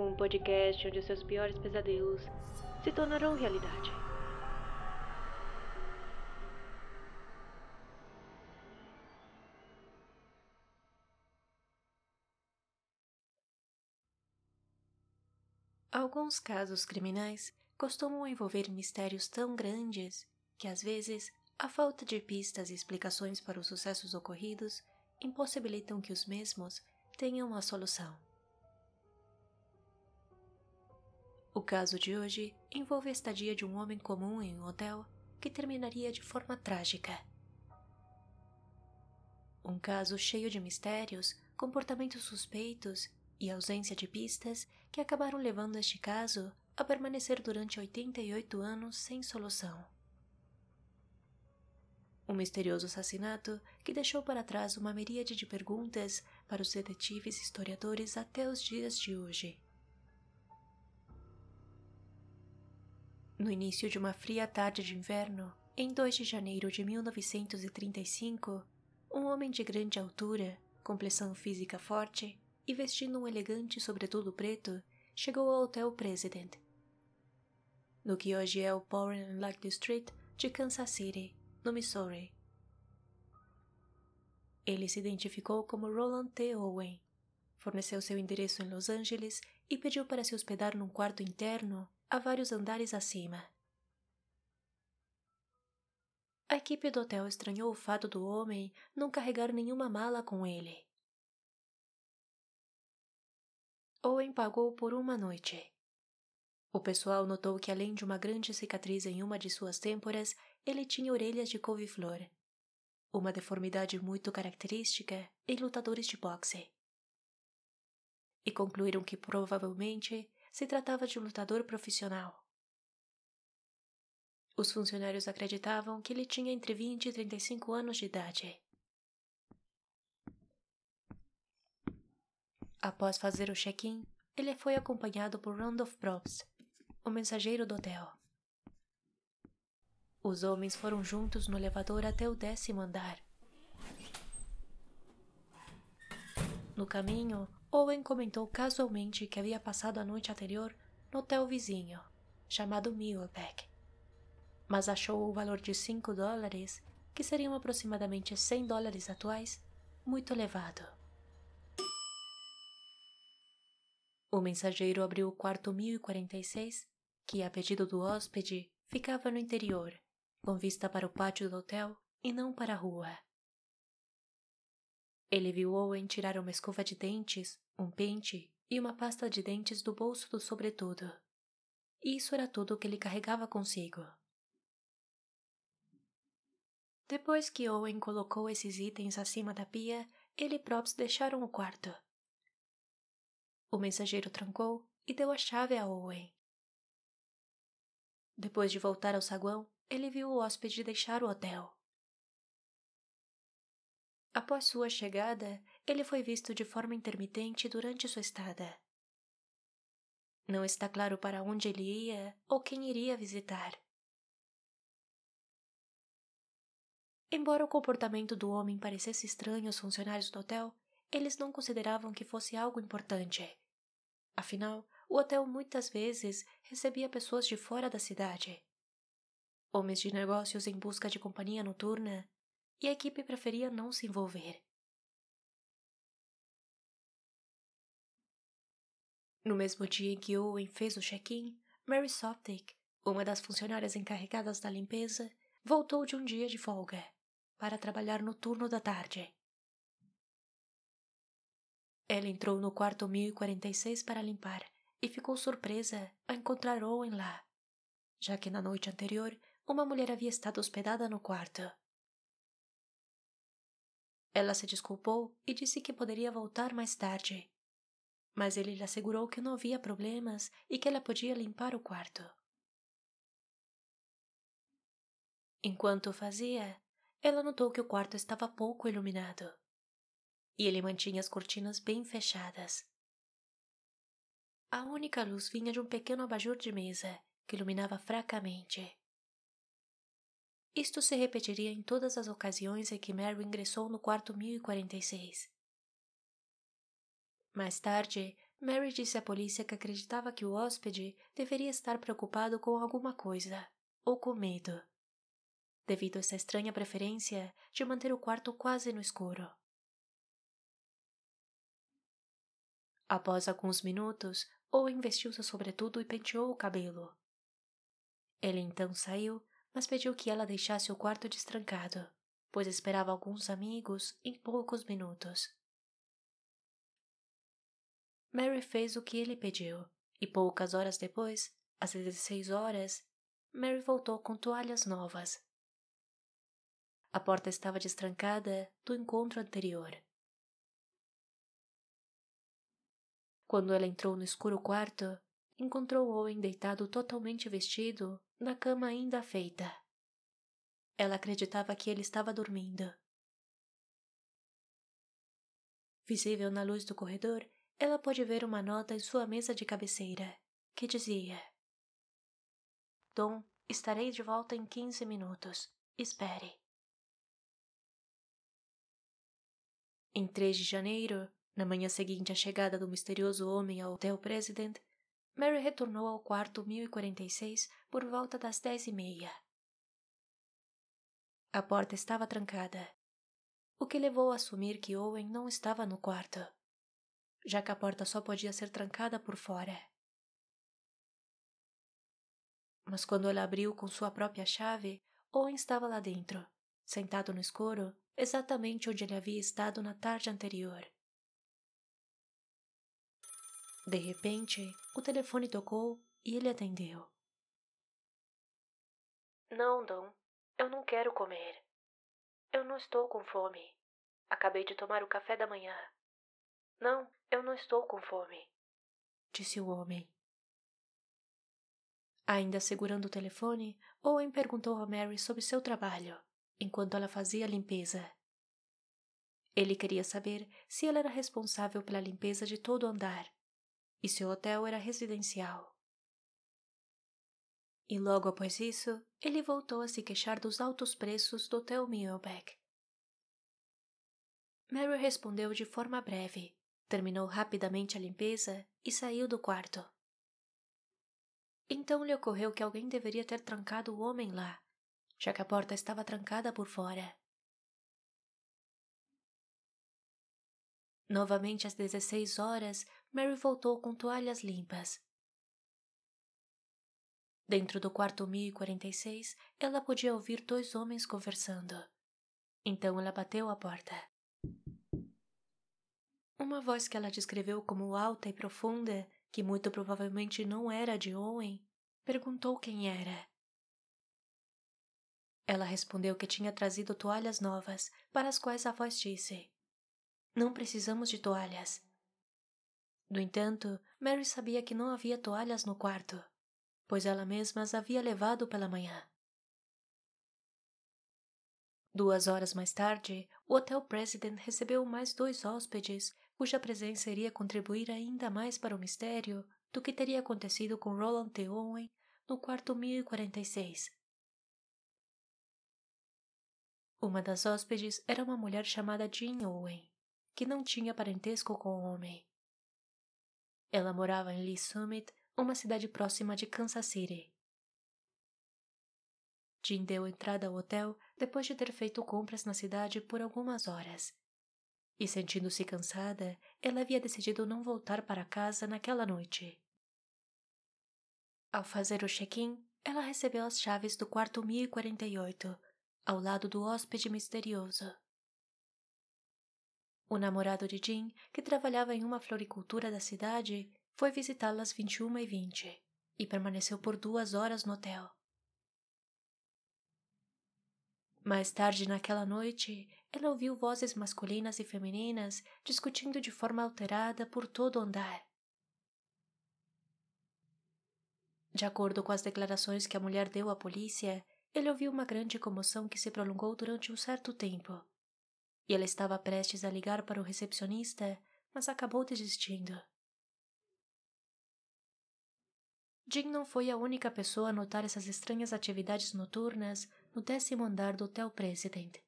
Um podcast onde seus piores pesadelos se tornarão realidade. Alguns casos criminais costumam envolver mistérios tão grandes que, às vezes, a falta de pistas e explicações para os sucessos ocorridos impossibilitam que os mesmos tenham uma solução. O caso de hoje envolve a estadia de um homem comum em um hotel que terminaria de forma trágica. Um caso cheio de mistérios, comportamentos suspeitos e ausência de pistas que acabaram levando este caso a permanecer durante 88 anos sem solução. Um misterioso assassinato que deixou para trás uma miríade de perguntas para os detetives e historiadores até os dias de hoje. No início de uma fria tarde de inverno, em 2 de janeiro de 1935, um homem de grande altura, complexão física forte e vestindo um elegante sobretudo preto, chegou ao Hotel President, no que hoje é o Power and District de Kansas City, no Missouri. Ele se identificou como Roland T. Owen, forneceu seu endereço em Los Angeles e pediu para se hospedar num quarto interno a vários andares acima. A equipe do hotel estranhou o fato do homem não carregar nenhuma mala com ele. Owen pagou por uma noite. O pessoal notou que, além de uma grande cicatriz em uma de suas têmporas, ele tinha orelhas de couve-flor, uma deformidade muito característica em lutadores de boxe. E concluíram que provavelmente se tratava de um lutador profissional. Os funcionários acreditavam que ele tinha entre 20 e 35 anos de idade. Após fazer o check-in, ele foi acompanhado por Randolph Probst, o mensageiro do hotel. Os homens foram juntos no elevador até o décimo andar. No caminho, Owen comentou casualmente que havia passado a noite anterior no hotel vizinho, chamado Millback, mas achou o valor de 5 dólares, que seriam aproximadamente 100 dólares atuais, muito elevado. O mensageiro abriu o quarto 1046, que, a pedido do hóspede, ficava no interior, com vista para o pátio do hotel e não para a rua. Ele viu Owen tirar uma escova de dentes, um pente e uma pasta de dentes do bolso do sobretudo. Isso era tudo o que ele carregava consigo. Depois que Owen colocou esses itens acima da pia, ele e Props deixaram o quarto. O mensageiro trancou e deu a chave a Owen. Depois de voltar ao saguão, ele viu o hóspede deixar o hotel. Após sua chegada, ele foi visto de forma intermitente durante sua estada. Não está claro para onde ele ia ou quem iria visitar. Embora o comportamento do homem parecesse estranho aos funcionários do hotel, eles não consideravam que fosse algo importante. Afinal, o hotel muitas vezes recebia pessoas de fora da cidade. Homens de negócios em busca de companhia noturna e a equipe preferia não se envolver. No mesmo dia em que Owen fez o check-in, Mary Soptic, uma das funcionárias encarregadas da limpeza, voltou de um dia de folga para trabalhar no turno da tarde. Ela entrou no quarto 1046 para limpar e ficou surpresa ao encontrar Owen lá, já que na noite anterior uma mulher havia estado hospedada no quarto. Ela se desculpou e disse que poderia voltar mais tarde. Mas ele lhe assegurou que não havia problemas e que ela podia limpar o quarto. Enquanto fazia, ela notou que o quarto estava pouco iluminado. E ele mantinha as cortinas bem fechadas. A única luz vinha de um pequeno abajur de mesa que iluminava fracamente. Isto se repetiria em todas as ocasiões em que Mary ingressou no quarto 1046. Mais tarde, Mary disse à polícia que acreditava que o hóspede deveria estar preocupado com alguma coisa, ou com medo, devido a essa estranha preferência de manter o quarto quase no escuro. Após alguns minutos, Owen vestiu seu sobretudo e penteou o cabelo. Ele então saiu, mas pediu que ela deixasse o quarto destrancado, pois esperava alguns amigos em poucos minutos. Mary fez o que ele pediu, e poucas horas depois, às 16 horas, Mary voltou com toalhas novas. A porta estava destrancada do encontro anterior. Quando ela entrou no escuro quarto, encontrou Owen deitado totalmente vestido na cama ainda feita. Ela acreditava que ele estava dormindo. Visível na luz do corredor, ela pôde ver uma nota em sua mesa de cabeceira, que dizia: Tom, estarei de volta em quinze minutos. Espere. Em 3 de janeiro, na manhã seguinte à chegada do misterioso homem ao Hotel President, Mary retornou ao quarto 1046 por volta das dez e meia. A porta estava trancada, o que levou a assumir que Owen não estava no quarto, já que a porta só podia ser trancada por fora. Mas quando ela abriu com sua própria chave, Owen estava lá dentro, sentado no escuro, exatamente onde ele havia estado na tarde anterior. De repente, o telefone tocou e ele atendeu. Não, Dom, eu não quero comer. Eu não estou com fome. Acabei de tomar o café da manhã. Não, eu não estou com fome, disse o homem. Ainda segurando o telefone, Owen perguntou a Mary sobre seu trabalho, enquanto ela fazia a limpeza. Ele queria saber se ela era responsável pela limpeza de todo o andar e seu hotel era residencial. E logo após isso, ele voltou a se queixar dos altos preços do Hotel Milbeck. Mary respondeu de forma breve, terminou rapidamente a limpeza e saiu do quarto. Então lhe ocorreu que alguém deveria ter trancado o homem lá, já que a porta estava trancada por fora. Novamente às 16 horas, Mary voltou com toalhas limpas. Dentro do quarto 1046, ela podia ouvir dois homens conversando. Então ela bateu à porta. Uma voz que ela descreveu como alta e profunda, que muito provavelmente não era de Owen, perguntou quem era. Ela respondeu que tinha trazido toalhas novas, para as quais a voz disse: Não precisamos de toalhas. No entanto, Mary sabia que não havia toalhas no quarto, pois ela mesma as havia levado pela manhã. Duas horas mais tarde, o Hotel President recebeu mais dois hóspedes cuja presença iria contribuir ainda mais para o mistério do que teria acontecido com Roland T. Owen no quarto 1046. Uma das hóspedes era uma mulher chamada Jean Owen, que não tinha parentesco com o homem. Ela morava em Lee Summit, uma cidade próxima de Kansas City. Jean deu entrada ao hotel depois de ter feito compras na cidade por algumas horas. E sentindo-se cansada, ela havia decidido não voltar para casa naquela noite. Ao fazer o check-in, ela recebeu as chaves do quarto 1048, ao lado do hóspede misterioso. O namorado de Jean, que trabalhava em uma floricultura da cidade, foi visitá-la às 21h20 e permaneceu por duas horas no hotel. Mais tarde naquela noite, ela ouviu vozes masculinas e femininas discutindo de forma alterada por todo o andar. De acordo com as declarações que a mulher deu à polícia, ele ouviu uma grande comoção que se prolongou durante um certo tempo e ela estava prestes a ligar para o recepcionista, mas acabou desistindo. Jean não foi a única pessoa a notar essas estranhas atividades noturnas no décimo andar do Hotel President.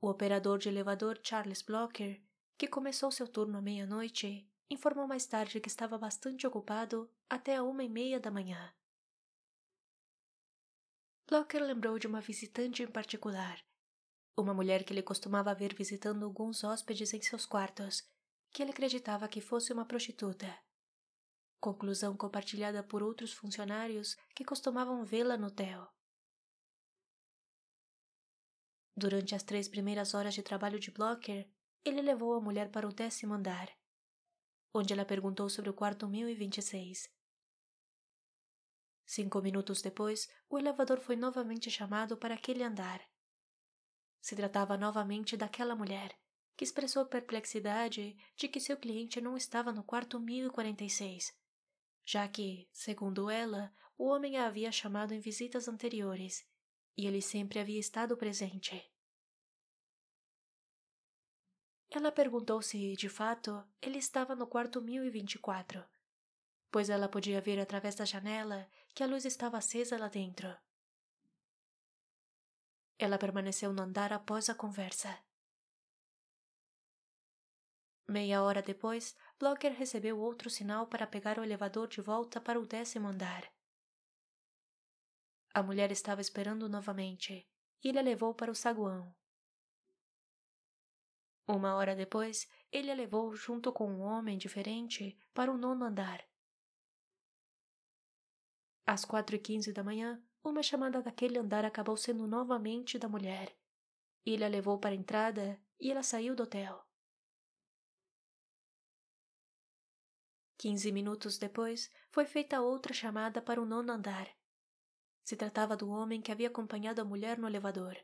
O operador de elevador Charles Blocker, que começou seu turno à meia-noite informou mais tarde que estava bastante ocupado até a uma e meia da manhã. Blocker lembrou de uma visitante em particular, uma mulher que ele costumava ver visitando alguns hóspedes em seus quartos, que ele acreditava que fosse uma prostituta. Conclusão compartilhada por outros funcionários que costumavam vê-la no hotel. Durante as três primeiras horas de trabalho de Blocker, ele levou a mulher para o décimo andar, onde ela perguntou sobre o quarto 1026. Cinco minutos depois, o elevador foi novamente chamado para aquele andar. Se tratava novamente daquela mulher, que expressou perplexidade de que seu cliente não estava no quarto 1046, já que, segundo ela, o homem a havia chamado em visitas anteriores e ele sempre havia estado presente. Ela perguntou se, de fato, ele estava no quarto 1024, pois ela podia ver através da janela que a luz estava acesa lá dentro. Ela permaneceu no andar após a conversa. Meia hora depois, Blocker recebeu outro sinal para pegar o elevador de volta para o décimo andar. A mulher estava esperando novamente e ele a levou para o saguão. Uma hora depois, ele a levou junto com um homem diferente para o nono andar. Às quatro e quinze da manhã, uma chamada daquele andar acabou sendo novamente da mulher. Ele a levou para a entrada e ela saiu do hotel. Quinze minutos depois, foi feita outra chamada para o nono andar. Se tratava do homem que havia acompanhado a mulher no elevador.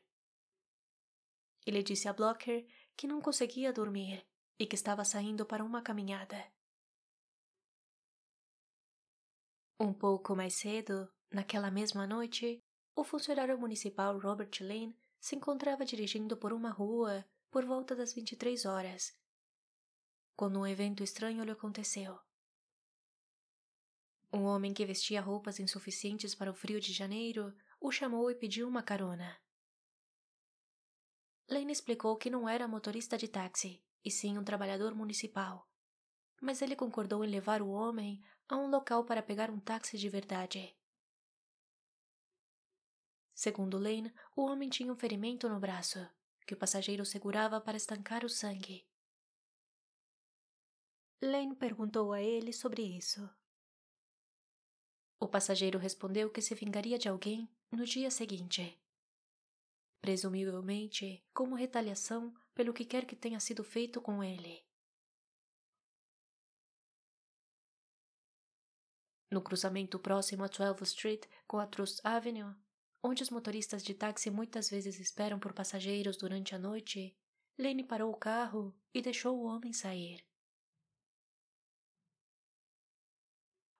Ele disse a Blocker que não conseguia dormir e que estava saindo para uma caminhada. Um pouco mais cedo, naquela mesma noite, o funcionário municipal Robert Lane se encontrava dirigindo por uma rua por volta das 23 horas, quando um evento estranho lhe aconteceu. Um homem que vestia roupas insuficientes para o frio de janeiro o chamou e pediu uma carona. Lane explicou que não era motorista de táxi, e sim um trabalhador municipal. Mas ele concordou em levar o homem a um local para pegar um táxi de verdade. Segundo Lane, o homem tinha um ferimento no braço, que o passageiro segurava para estancar o sangue. Lane perguntou a ele sobre isso. O passageiro respondeu que se vingaria de alguém no dia seguinte presumivelmente como retaliação pelo que quer que tenha sido feito com ele. No cruzamento próximo a 12 Street com a Trust Avenue, onde os motoristas de táxi muitas vezes esperam por passageiros durante a noite, Lane parou o carro e deixou o homem sair.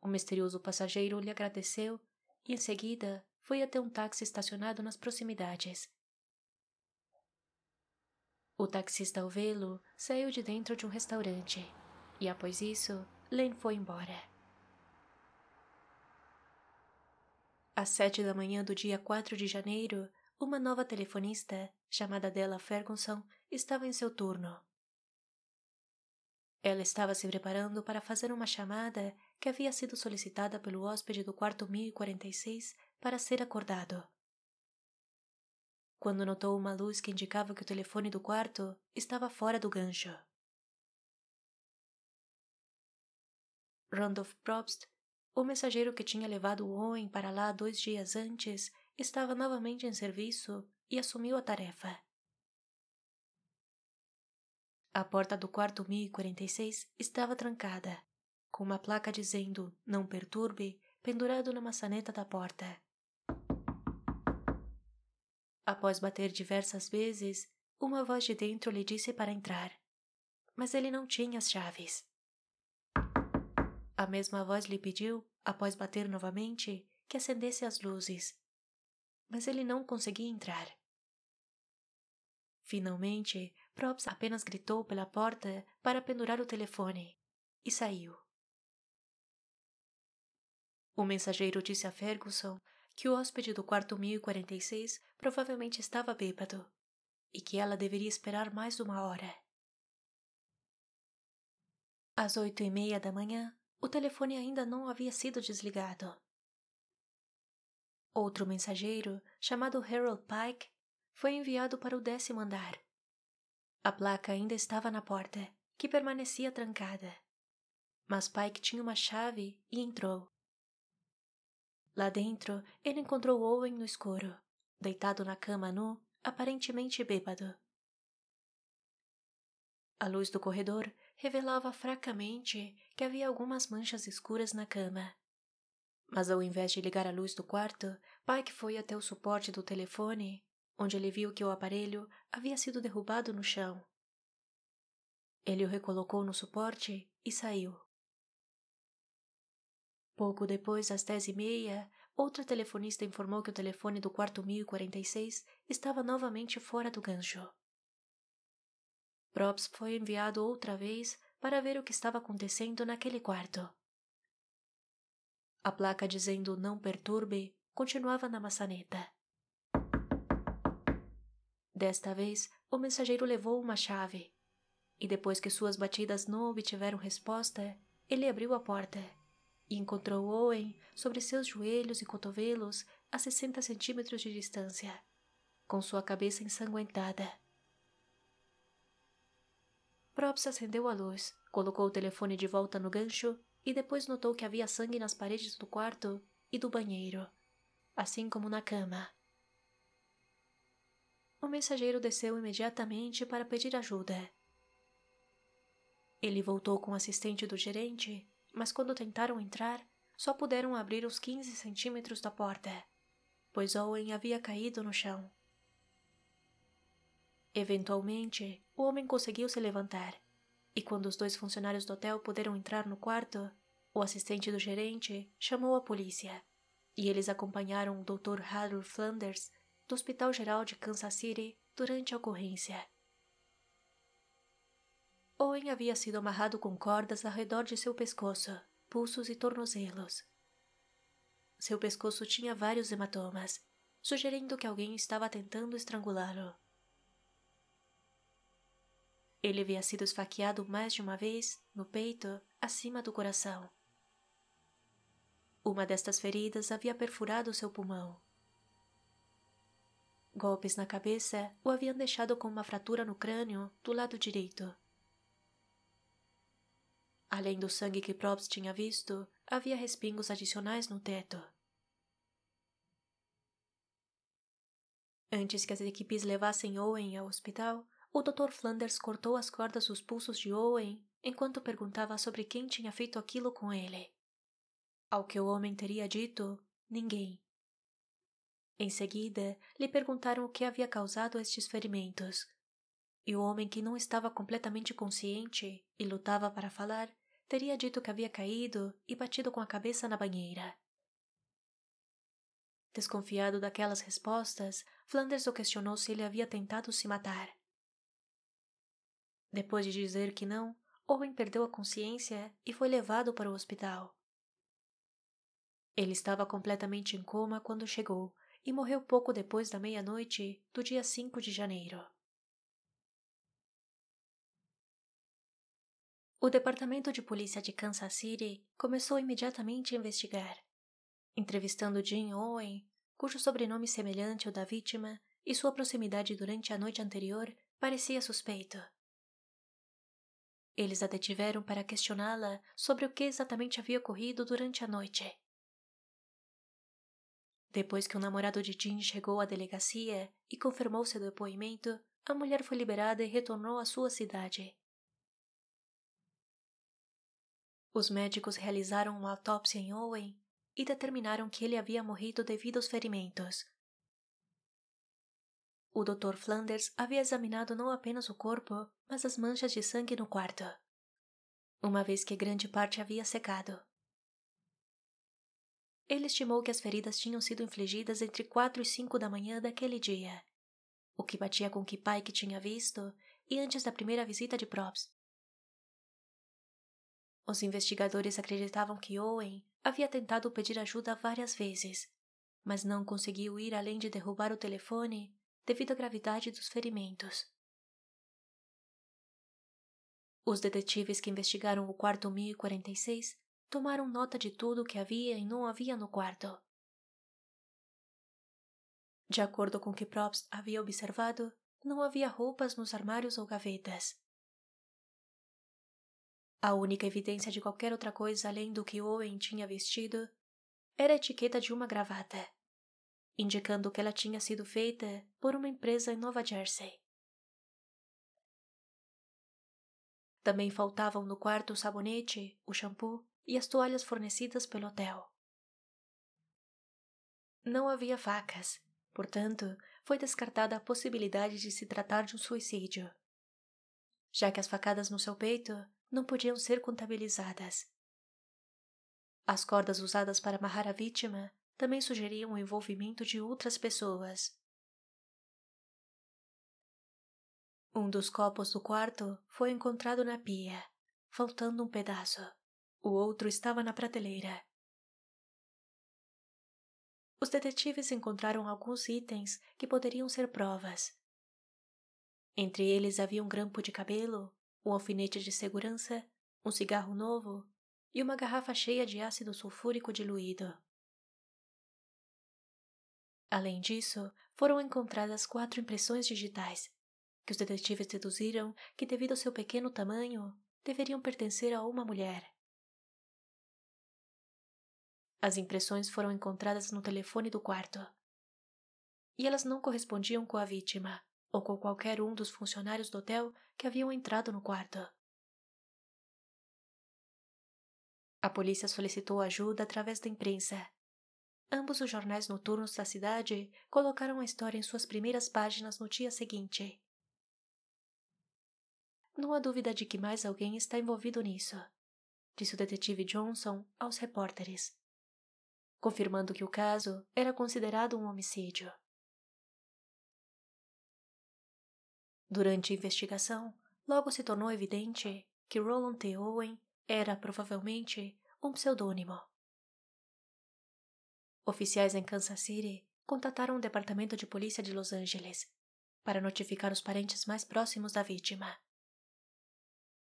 O misterioso passageiro lhe agradeceu e, em seguida, foi até um táxi estacionado nas proximidades. O taxista ao vê-lo saiu de dentro de um restaurante e, após isso, Lane foi embora. Às sete da manhã do dia 4 de janeiro, uma nova telefonista, chamada Della Ferguson, estava em seu turno. Ela estava se preparando para fazer uma chamada que havia sido solicitada pelo hóspede do quarto 1046 para ser acordado quando notou uma luz que indicava que o telefone do quarto estava fora do gancho. Randolph Probst, o mensageiro que tinha levado o homem para lá dois dias antes, estava novamente em serviço e assumiu a tarefa. A porta do quarto 1046 estava trancada, com uma placa dizendo Não perturbe pendurado na maçaneta da porta. Após bater diversas vezes, uma voz de dentro lhe disse para entrar, mas ele não tinha as chaves. A mesma voz lhe pediu, após bater novamente, que acendesse as luzes, mas ele não conseguia entrar. Finalmente, Probst apenas gritou pela porta para pendurar o telefone e saiu. O mensageiro disse a Ferguson que o hóspede do quarto 1046 provavelmente estava bêbado e que ela deveria esperar mais uma hora. Às oito e meia da manhã, o telefone ainda não havia sido desligado. Outro mensageiro, chamado Harold Pike, foi enviado para o décimo andar. A placa ainda estava na porta, que permanecia trancada. Mas Pike tinha uma chave e entrou. Lá dentro, ele encontrou Owen no escuro, deitado na cama nu, aparentemente bêbado. A luz do corredor revelava fracamente que havia algumas manchas escuras na cama. Mas ao invés de ligar a luz do quarto, Pike foi até o suporte do telefone, onde ele viu que o aparelho havia sido derrubado no chão. Ele o recolocou no suporte e saiu. Pouco depois, às dez e meia, outra telefonista informou que o telefone do quarto 1046 estava novamente fora do gancho. Props foi enviado outra vez para ver o que estava acontecendo naquele quarto. A placa dizendo não perturbe continuava na maçaneta. Desta vez, o mensageiro levou uma chave, e depois que suas batidas não obtiveram resposta, ele abriu a porta e encontrou Owen sobre seus joelhos e cotovelos a 60 centímetros de distância, com sua cabeça ensanguentada. Props acendeu a luz, colocou o telefone de volta no gancho e depois notou que havia sangue nas paredes do quarto e do banheiro, assim como na cama. O mensageiro desceu imediatamente para pedir ajuda. Ele voltou com o assistente do gerente mas quando tentaram entrar, só puderam abrir os 15 centímetros da porta, pois Owen havia caído no chão. Eventualmente, o homem conseguiu se levantar, e quando os dois funcionários do hotel puderam entrar no quarto, o assistente do gerente chamou a polícia, e eles acompanharam o Dr. Harold Flanders do Hospital Geral de Kansas City durante a ocorrência. Owen havia sido amarrado com cordas ao redor de seu pescoço, pulsos e tornozelos. Seu pescoço tinha vários hematomas, sugerindo que alguém estava tentando estrangulá-lo. Ele havia sido esfaqueado mais de uma vez no peito, acima do coração. Uma destas feridas havia perfurado seu pulmão. Golpes na cabeça o haviam deixado com uma fratura no crânio do lado direito. Além do sangue que Probst tinha visto, havia respingos adicionais no teto. Antes que as equipes levassem Owen ao hospital, o Dr. Flanders cortou as cordas dos pulsos de Owen enquanto perguntava sobre quem tinha feito aquilo com ele. Ao que o homem teria dito, ninguém. Em seguida, lhe perguntaram o que havia causado estes ferimentos. E o homem que não estava completamente consciente e lutava para falar, teria dito que havia caído e batido com a cabeça na banheira. Desconfiado daquelas respostas, Flanders o questionou se ele havia tentado se matar. Depois de dizer que não, Owen perdeu a consciência e foi levado para o hospital. Ele estava completamente em coma quando chegou e morreu pouco depois da meia-noite do dia 5 de janeiro. O Departamento de Polícia de Kansas City começou imediatamente a investigar, entrevistando Jim Owen, cujo sobrenome semelhante ao da vítima e sua proximidade durante a noite anterior parecia suspeito. Eles a detiveram para questioná-la sobre o que exatamente havia ocorrido durante a noite. Depois que o namorado de Jean chegou à delegacia e confirmou seu depoimento, a mulher foi liberada e retornou à sua cidade. Os médicos realizaram uma autópsia em Owen e determinaram que ele havia morrido devido aos ferimentos. O Dr. Flanders havia examinado não apenas o corpo, mas as manchas de sangue no quarto, uma vez que grande parte havia secado. Ele estimou que as feridas tinham sido infligidas entre quatro e cinco da manhã daquele dia, o que batia com o que Pike tinha visto e antes da primeira visita de Probst. Os investigadores acreditavam que Owen havia tentado pedir ajuda várias vezes, mas não conseguiu ir além de derrubar o telefone devido à gravidade dos ferimentos. Os detetives que investigaram o quarto 1046 tomaram nota de tudo o que havia e não havia no quarto. De acordo com o que Probst havia observado, não havia roupas nos armários ou gavetas. A única evidência de qualquer outra coisa além do que Owen tinha vestido era a etiqueta de uma gravata, indicando que ela tinha sido feita por uma empresa em Nova Jersey. Também faltavam no quarto o sabonete, o shampoo e as toalhas fornecidas pelo hotel. Não havia facas, portanto, foi descartada a possibilidade de se tratar de um suicídio, já que as facadas no seu peito não podiam ser contabilizadas. As cordas usadas para amarrar a vítima também sugeriam o envolvimento de outras pessoas. Um dos copos do quarto foi encontrado na pia, faltando um pedaço. O outro estava na prateleira. Os detetives encontraram alguns itens que poderiam ser provas. Entre eles havia um grampo de cabelo, um alfinete de segurança, um cigarro novo e uma garrafa cheia de ácido sulfúrico diluído. Além disso, foram encontradas quatro impressões digitais, que os detetives deduziram que, devido ao seu pequeno tamanho, deveriam pertencer a uma mulher. As impressões foram encontradas no telefone do quarto. E elas não correspondiam com a vítima ou com qualquer um dos funcionários do hotel que haviam entrado no quarto. A polícia solicitou ajuda através da imprensa. Ambos os jornais noturnos da cidade colocaram a história em suas primeiras páginas no dia seguinte. Não há dúvida de que mais alguém está envolvido nisso, disse o detetive Johnson aos repórteres, confirmando que o caso era considerado um homicídio. Durante a investigação, logo se tornou evidente que Roland T. Owen era provavelmente um pseudônimo. Oficiais em Kansas City contataram o Departamento de Polícia de Los Angeles para notificar os parentes mais próximos da vítima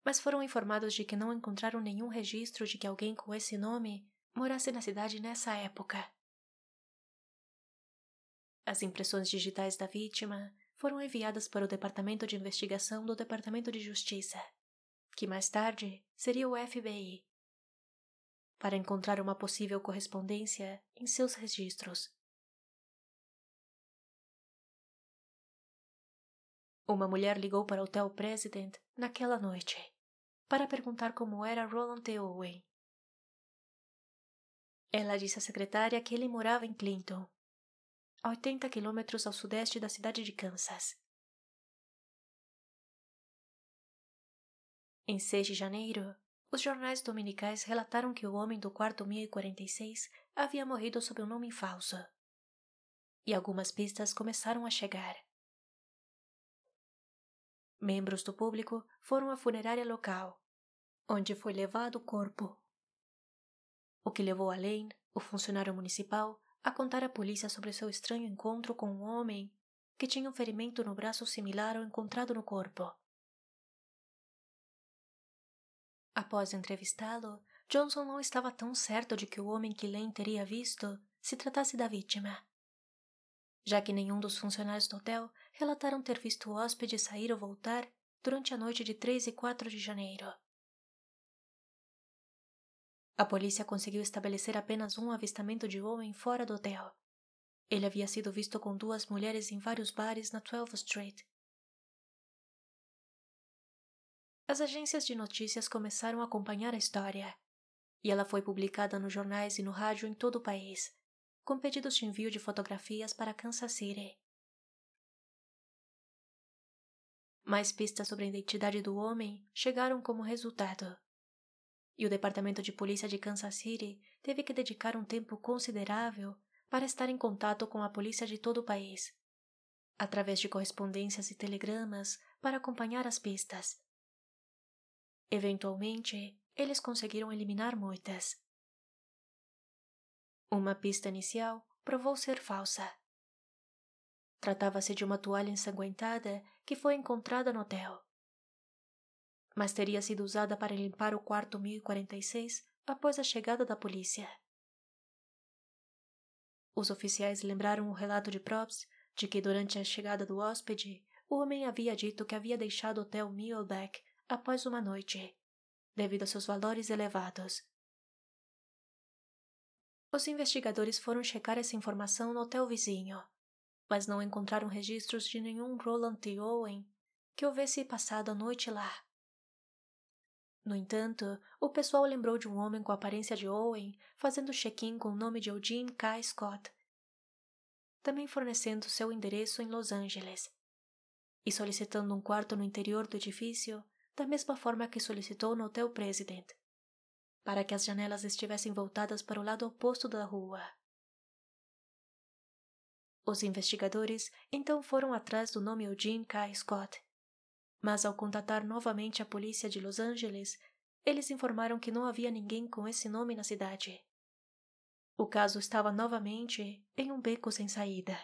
mas foram informados de que não encontraram nenhum registro de que alguém com esse nome morasse na cidade nessa época. As impressões digitais da vítima foram enviadas para o Departamento de Investigação do Departamento de Justiça, que mais tarde seria o FBI, para encontrar uma possível correspondência em seus registros. Uma mulher ligou para o Hotel President naquela noite para perguntar como era Roland T. Owen. Ela disse à secretária que ele morava em Clinton, a 80 quilômetros ao sudeste da cidade de Kansas. Em 6 de janeiro, os jornais dominicais relataram que o homem do quarto 1046 havia morrido sob um nome falso. E algumas pistas começaram a chegar. Membros do público foram à funerária local, onde foi levado o corpo. O que levou além o funcionário municipal a contar à polícia sobre seu estranho encontro com um homem que tinha um ferimento no braço similar ao encontrado no corpo. Após entrevistá-lo, Johnson não estava tão certo de que o homem que Lane teria visto se tratasse da vítima já que nenhum dos funcionários do hotel relataram ter visto o hóspede sair ou voltar durante a noite de 3 e 4 de janeiro. A polícia conseguiu estabelecer apenas um avistamento de Owen fora do hotel. Ele havia sido visto com duas mulheres em vários bares na 12th Street. As agências de notícias começaram a acompanhar a história, e ela foi publicada nos jornais e no rádio em todo o país com pedidos de envio de fotografias para Kansas City. Mais pistas sobre a identidade do homem chegaram como resultado. E o Departamento de Polícia de Kansas City teve que dedicar um tempo considerável para estar em contato com a polícia de todo o país, através de correspondências e telegramas para acompanhar as pistas. Eventualmente, eles conseguiram eliminar muitas. Uma pista inicial provou ser falsa. Tratava-se de uma toalha ensanguentada que foi encontrada no hotel. mas teria sido usada para limpar o quarto 1046 após a chegada da polícia. Os oficiais lembraram o relato de Probst de que durante a chegada do hóspede, o homem havia dito que havia deixado o hotel Muleback após uma noite, devido a seus valores elevados. Os investigadores foram checar essa informação no hotel vizinho, mas não encontraram registros de nenhum Roland T. Owen que houvesse passado a noite lá. No entanto, o pessoal lembrou de um homem com a aparência de Owen fazendo check-in com o nome de Eugene K. Scott, também fornecendo seu endereço em Los Angeles e solicitando um quarto no interior do edifício da mesma forma que solicitou no Hotel President, para que as janelas estivessem voltadas para o lado oposto da rua. Os investigadores então foram atrás do nome Eugene K. Scott, mas ao contatar novamente a polícia de Los Angeles, eles informaram que não havia ninguém com esse nome na cidade. O caso estava novamente em um beco sem saída.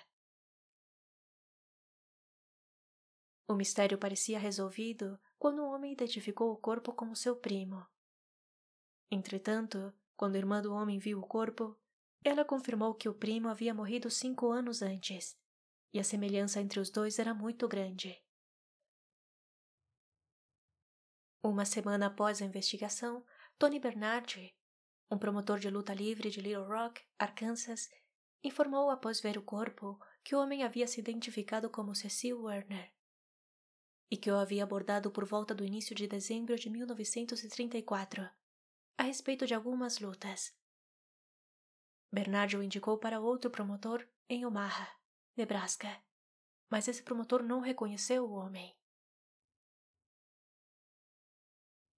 O mistério parecia resolvido quando o homem identificou o corpo como seu primo. Entretanto, quando a irmã do homem viu o corpo, ela confirmou que o primo havia morrido cinco anos antes, e a semelhança entre os dois era muito grande. Uma semana após a investigação, Tony Bernardi, um promotor de luta livre de Little Rock, Arkansas, informou após ver o corpo que o homem havia se identificado como Cecil Werner e que o havia abordado por volta do início de dezembro de 1934, a respeito de algumas lutas. Bernardi o indicou para outro promotor em Omaha, Nebraska, mas esse promotor não reconheceu o homem.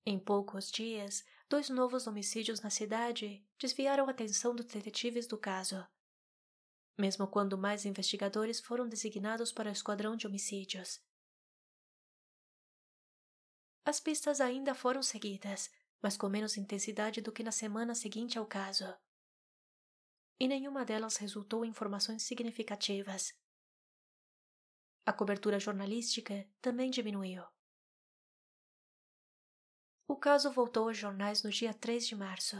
Em poucos dias, dois novos homicídios na cidade desviaram a atenção dos detetives do caso. Mesmo quando mais investigadores foram designados para o esquadrão de homicídios. As pistas ainda foram seguidas, mas com menos intensidade do que na semana seguinte ao caso. E nenhuma delas resultou em informações significativas. A cobertura jornalística também diminuiu. O caso voltou aos jornais no dia 3 de março,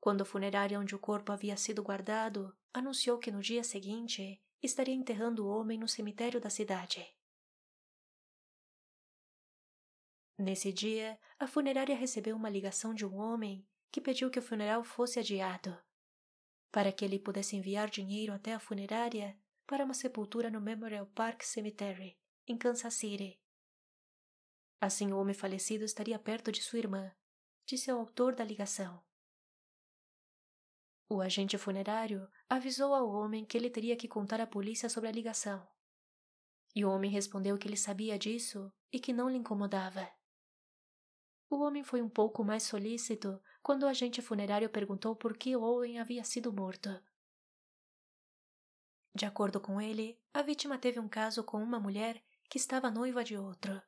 quando a funerária onde o corpo havia sido guardado anunciou que no dia seguinte estaria enterrando o homem no cemitério da cidade. Nesse dia, a funerária recebeu uma ligação de um homem que pediu que o funeral fosse adiado, para que ele pudesse enviar dinheiro até a funerária para uma sepultura no Memorial Park Cemetery, em Kansas City. Assim o homem falecido estaria perto de sua irmã, disse o autor da ligação. O agente funerário avisou ao homem que ele teria que contar à polícia sobre a ligação. E o homem respondeu que ele sabia disso e que não lhe incomodava. O homem foi um pouco mais solícito quando o agente funerário perguntou por que Owen havia sido morto. De acordo com ele, a vítima teve um caso com uma mulher que estava noiva de outro.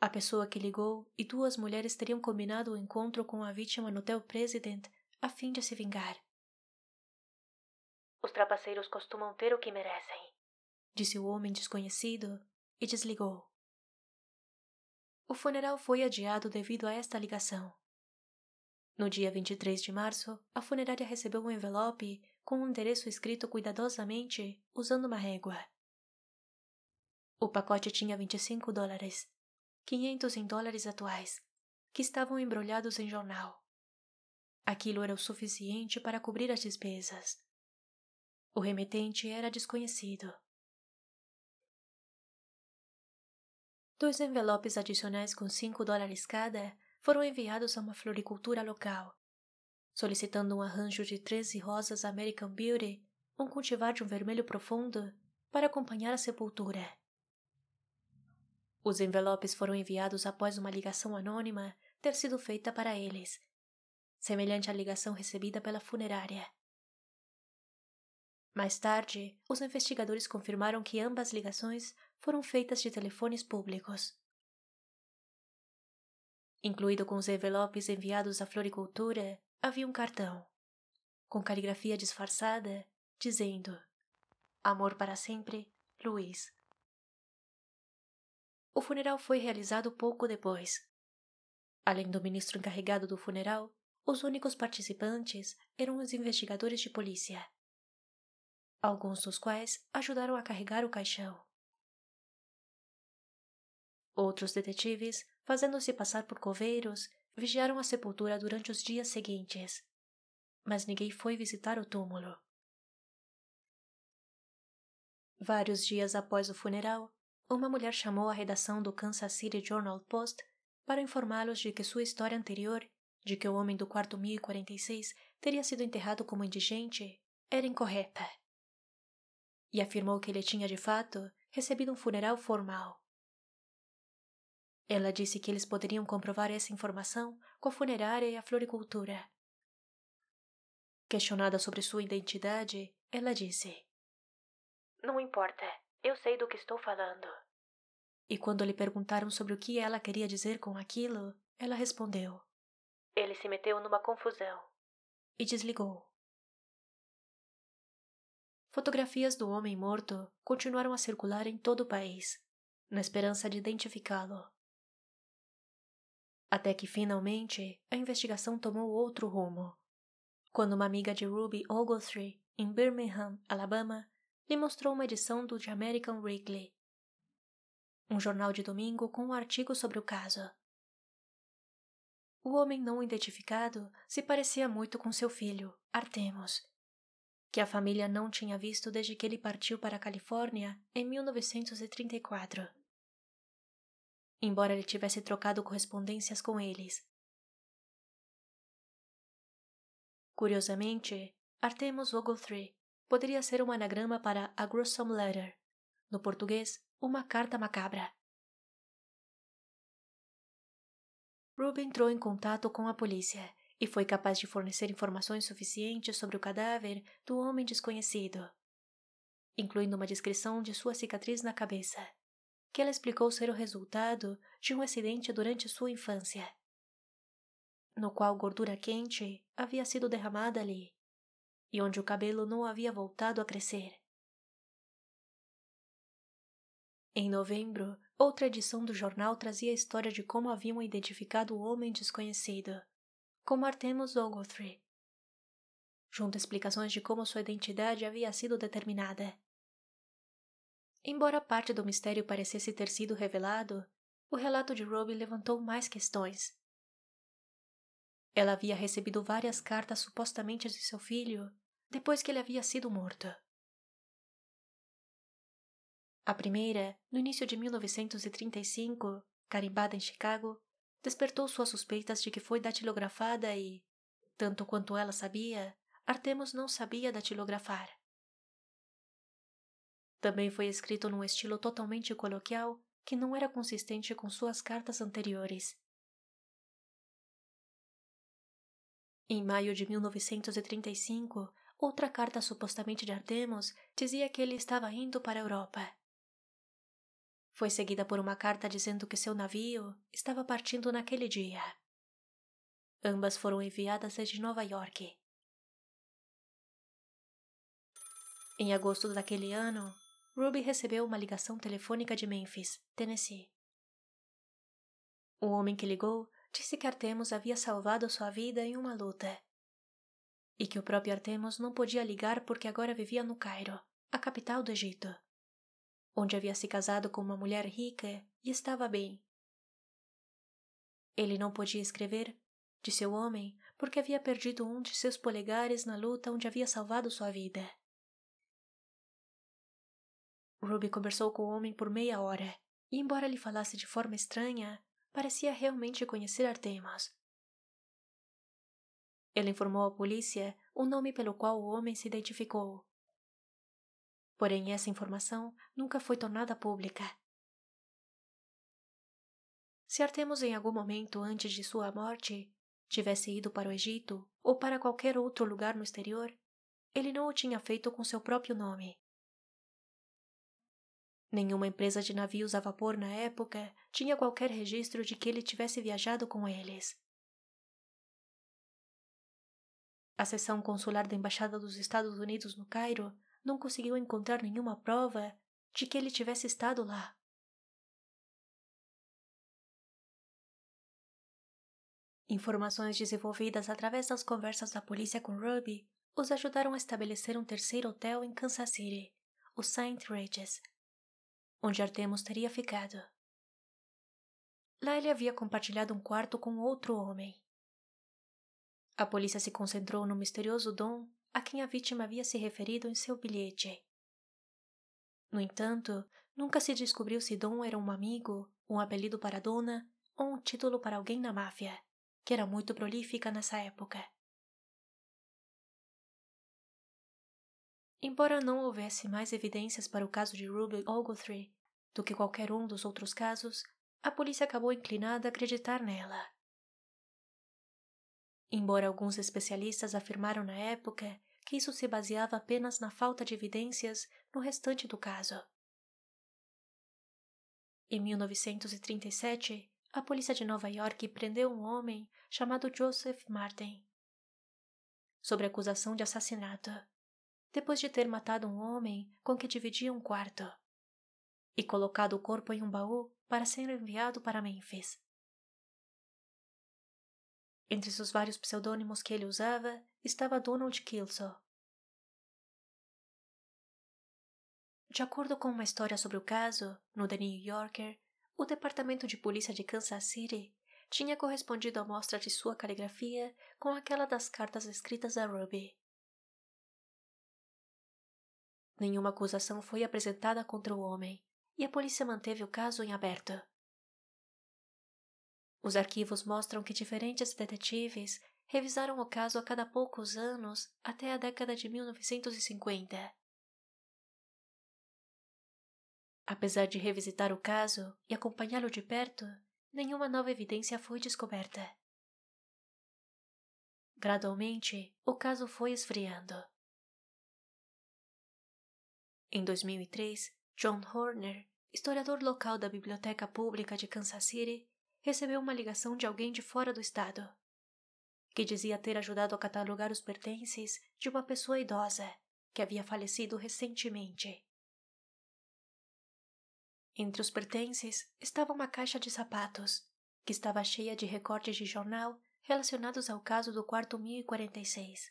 A pessoa que ligou e duas mulheres teriam combinado o encontro com a vítima no Hotel President a fim de se vingar. Os trapaceiros costumam ter o que merecem, disse o homem desconhecido e desligou. O funeral foi adiado devido a esta ligação. No dia 23 de março, a funerária recebeu um envelope com um endereço escrito cuidadosamente usando uma régua. O pacote tinha 25 dólares 500 em dólares atuais, que estavam embrulhados em jornal. Aquilo era o suficiente para cobrir as despesas. O remetente era desconhecido. Dois envelopes adicionais com 5 dólares cada foram enviados a uma floricultura local, solicitando um arranjo de 13 rosas American Beauty, um cultivar de um vermelho profundo, para acompanhar a sepultura. Os envelopes foram enviados após uma ligação anônima ter sido feita para eles, semelhante à ligação recebida pela funerária. Mais tarde, os investigadores confirmaram que ambas ligações foram feitas de telefones públicos. Incluído com os envelopes enviados à floricultura, havia um cartão, com caligrafia disfarçada, dizendo: Amor para sempre, Luiz. O funeral foi realizado pouco depois. Além do ministro encarregado do funeral, os únicos participantes eram os investigadores de polícia, alguns dos quais ajudaram a carregar o caixão. Outros detetives, fazendo-se passar por coveiros, vigiaram a sepultura durante os dias seguintes, mas ninguém foi visitar o túmulo. Vários dias após o funeral, uma mulher chamou a redação do Kansas City Journal Post para informá-los de que sua história anterior, de que o homem do quarto 1046 teria sido enterrado como indigente, era incorreta. E afirmou que ele tinha de fato recebido um funeral formal. Ela disse que eles poderiam comprovar essa informação com a funerária e a floricultura. Questionada sobre sua identidade, ela disse: Não importa, eu sei do que estou falando. E quando lhe perguntaram sobre o que ela queria dizer com aquilo, ela respondeu: Ele se meteu numa confusão. E desligou. Fotografias do homem morto continuaram a circular em todo o país, na esperança de identificá-lo. Até que finalmente a investigação tomou outro rumo. Quando uma amiga de Ruby Ogletree, em Birmingham, Alabama, lhe mostrou uma edição do The American Weekly, um jornal de domingo com um artigo sobre o caso. O homem não identificado se parecia muito com seu filho, Artemus, que a família não tinha visto desde que ele partiu para a Califórnia em 1934 embora ele tivesse trocado correspondências com eles. Curiosamente, Artemus Ogletree poderia ser um anagrama para a gruesome letter, no português, uma carta macabra. Ruby entrou em contato com a polícia e foi capaz de fornecer informações suficientes sobre o cadáver do homem desconhecido, incluindo uma descrição de sua cicatriz na cabeça que ela explicou ser o resultado de um acidente durante sua infância, no qual gordura quente havia sido derramada ali e onde o cabelo não havia voltado a crescer. Em novembro, outra edição do jornal trazia a história de como haviam identificado o homem desconhecido, como Artemus Ogletree, junto a explicações de como sua identidade havia sido determinada. Embora parte do mistério parecesse ter sido revelado, o relato de Robbie levantou mais questões. Ela havia recebido várias cartas supostamente de seu filho depois que ele havia sido morto. A primeira, no início de 1935, carimbada em Chicago, despertou suas suspeitas de que foi datilografada e, tanto quanto ela sabia, Artemus não sabia datilografar. Também foi escrito num estilo totalmente coloquial que não era consistente com suas cartas anteriores. Em maio de 1935, outra carta supostamente de Artemus dizia que ele estava indo para a Europa. Foi seguida por uma carta dizendo que seu navio estava partindo naquele dia. Ambas foram enviadas desde Nova York. Em agosto daquele ano, Ruby recebeu uma ligação telefônica de Memphis, Tennessee. O homem que ligou disse que Artemus havia salvado sua vida em uma luta e que o próprio Artemus não podia ligar porque agora vivia no Cairo, a capital do Egito, onde havia se casado com uma mulher rica e estava bem. Ele não podia escrever, disse o homem, porque havia perdido um de seus polegares na luta onde havia salvado sua vida. Ruby conversou com o homem por meia hora, e embora lhe falasse de forma estranha, parecia realmente conhecer Artemas. Ele informou à polícia o nome pelo qual o homem se identificou. Porém, essa informação nunca foi tornada pública. Se Artemus em algum momento antes de sua morte tivesse ido para o Egito ou para qualquer outro lugar no exterior, ele não o tinha feito com seu próprio nome. Nenhuma empresa de navios a vapor na época tinha qualquer registro de que ele tivesse viajado com eles. A seção consular da Embaixada dos Estados Unidos no Cairo não conseguiu encontrar nenhuma prova de que ele tivesse estado lá. Informações desenvolvidas através das conversas da polícia com Ruby os ajudaram a estabelecer um terceiro hotel em Kansas City, o St. Regis, onde Artemus teria ficado. Lá ele havia compartilhado um quarto com outro homem. A polícia se concentrou no misterioso Dom a quem a vítima havia se referido em seu bilhete. No entanto, nunca se descobriu se Dom era um amigo, um apelido para dona ou um título para alguém na máfia, que era muito prolífica nessa época. Embora não houvesse mais evidências para o caso de Ruby Ogletree do que qualquer um dos outros casos, a polícia acabou inclinada a acreditar nela. Embora alguns especialistas afirmaram na época que isso se baseava apenas na falta de evidências no restante do caso. Em 1937, a polícia de Nova York prendeu um homem chamado Joseph Martin, sob acusação de assassinato depois de ter matado um homem com que dividia um quarto e colocado o corpo em um baú para ser enviado para Memphis. Entre seus vários pseudônimos que ele usava estava Donald Kilso. De acordo com uma história sobre o caso, no The New Yorker, o Departamento de Polícia de Kansas City tinha correspondido a mostra de sua caligrafia com aquela das cartas escritas a Ruby. Nenhuma acusação foi apresentada contra o homem e a polícia manteve o caso em aberto. Os arquivos mostram que diferentes detetives revisaram o caso a cada poucos anos até a década de 1950. Apesar de revisitar o caso e acompanhá-lo de perto, nenhuma nova evidência foi descoberta. Gradualmente, o caso foi esfriando. Em 2003, John Horner, historiador local da Biblioteca Pública de Kansas City, recebeu uma ligação de alguém de fora do estado, que dizia ter ajudado a catalogar os pertences de uma pessoa idosa que havia falecido recentemente. Entre os pertences estava uma caixa de sapatos, que estava cheia de recortes de jornal relacionados ao caso do quarto 1046,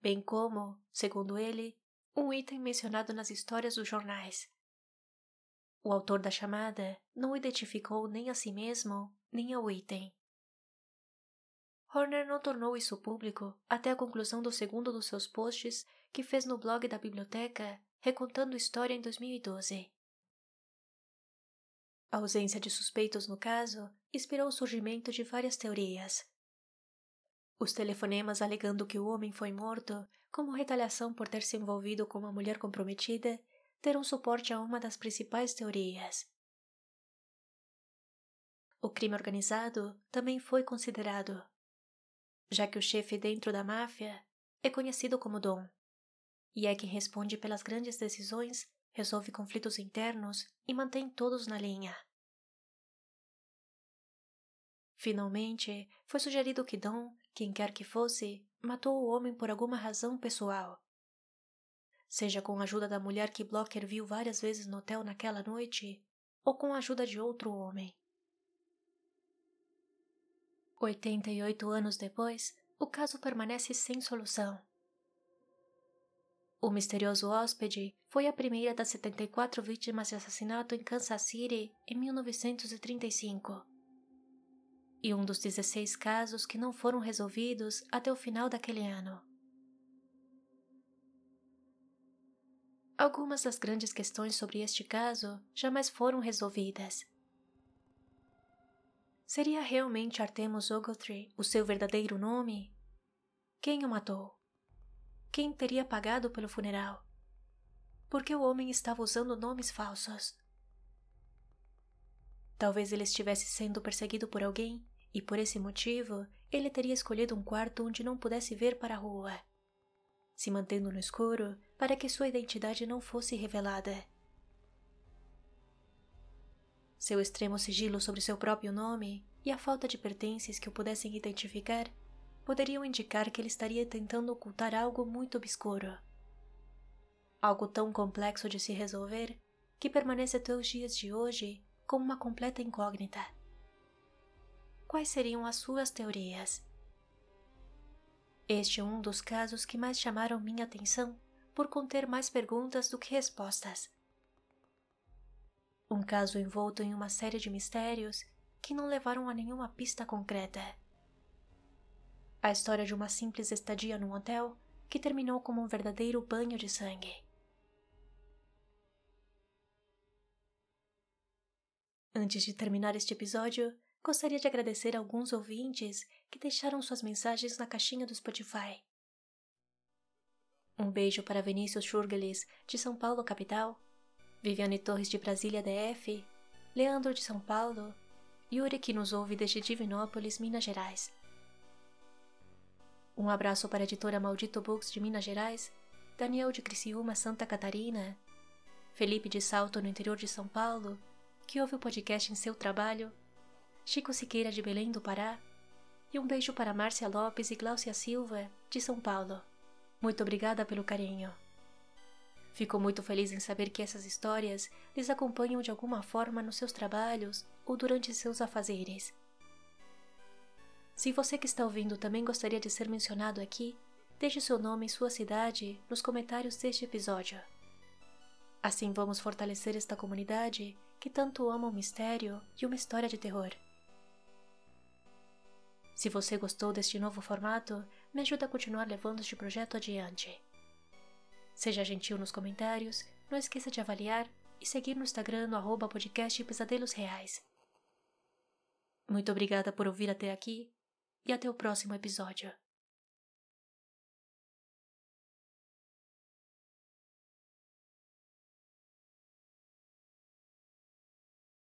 bem como, segundo ele, um item mencionado nas histórias dos jornais. O autor da chamada não identificou nem a si mesmo, nem ao item. Horner não tornou isso público até a conclusão do segundo dos seus posts que fez no blog da biblioteca, recontando história em 2012. A ausência de suspeitos no caso inspirou o surgimento de várias teorias. Os telefonemas alegando que o homem foi morto como retaliação por ter se envolvido com uma mulher comprometida, deram suporte a uma das principais teorias. O crime organizado também foi considerado, já que o chefe dentro da máfia é conhecido como Dom, e é quem responde pelas grandes decisões, resolve conflitos internos e mantém todos na linha. Finalmente, foi sugerido que Dom, quem quer que fosse, matou o homem por alguma razão pessoal. Seja com a ajuda da mulher que Blocker viu várias vezes no hotel naquela noite, ou com a ajuda de outro homem. 88 anos depois, o caso permanece sem solução. O misterioso hóspede foi a primeira das 74 vítimas de assassinato em Kansas City em 1935 e um dos 16 casos que não foram resolvidos até o final daquele ano. Algumas das grandes questões sobre este caso jamais foram resolvidas. Seria realmente Artemus Ogletree o seu verdadeiro nome? Quem o matou? Quem teria pagado pelo funeral? Por que o homem estava usando nomes falsos? Talvez ele estivesse sendo perseguido por alguém e por esse motivo ele teria escolhido um quarto onde não pudesse ver para a rua, se mantendo no escuro para que sua identidade não fosse revelada. Seu extremo sigilo sobre seu próprio nome e a falta de pertences que o pudessem identificar poderiam indicar que ele estaria tentando ocultar algo muito obscuro. Algo tão complexo de se resolver que permanece até os dias de hoje como uma completa incógnita. Quais seriam as suas teorias. Este é um dos casos que mais chamaram minha atenção por conter mais perguntas do que respostas. Um caso envolto em uma série de mistérios que não levaram a nenhuma pista concreta. A história de uma simples estadia num hotel que terminou como um verdadeiro banho de sangue. Antes de terminar este episódio, gostaria de agradecer a alguns ouvintes que deixaram suas mensagens na caixinha do Spotify. Um beijo para Vinícius Schurgelis, de São Paulo, capital, Viviane Torres, de Brasília, DF, Leandro, de São Paulo, Yuri, que nos ouve desde Divinópolis, Minas Gerais. Um abraço para a editora Maldito Books de Minas Gerais, Daniel de Criciúma, Santa Catarina, Felipe de Salto, no interior de São Paulo, que ouve o podcast em seu trabalho, Chico Siqueira, de Belém do Pará, e um beijo para Márcia Lopes e Gláucia Silva, de São Paulo. Muito obrigada pelo carinho. Fico muito feliz em saber que essas histórias lhes acompanham de alguma forma nos seus trabalhos ou durante seus afazeres. Se você que está ouvindo também gostaria de ser mencionado aqui, deixe seu nome e sua cidade nos comentários deste episódio. Assim vamos fortalecer esta comunidade que tanto ama o mistério e uma história de terror. Se você gostou deste novo formato, me ajuda a continuar levando este projeto adiante. Seja gentil nos comentários, não esqueça de avaliar e seguir no Instagram no arroba podcast Pesadelos Reais. Muito obrigada por ouvir até aqui e até o próximo episódio.